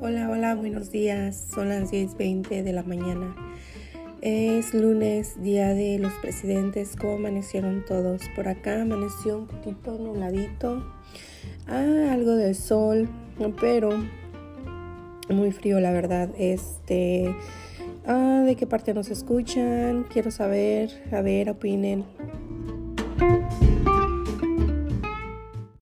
Hola, hola, buenos días. Son las 10.20 de la mañana. Es lunes, día de los presidentes. ¿Cómo amanecieron todos? Por acá amaneció un poquito nubladito. Ah, algo de sol, pero muy frío, la verdad. Este. Ah, ¿De qué parte nos escuchan? Quiero saber. A ver, opinen.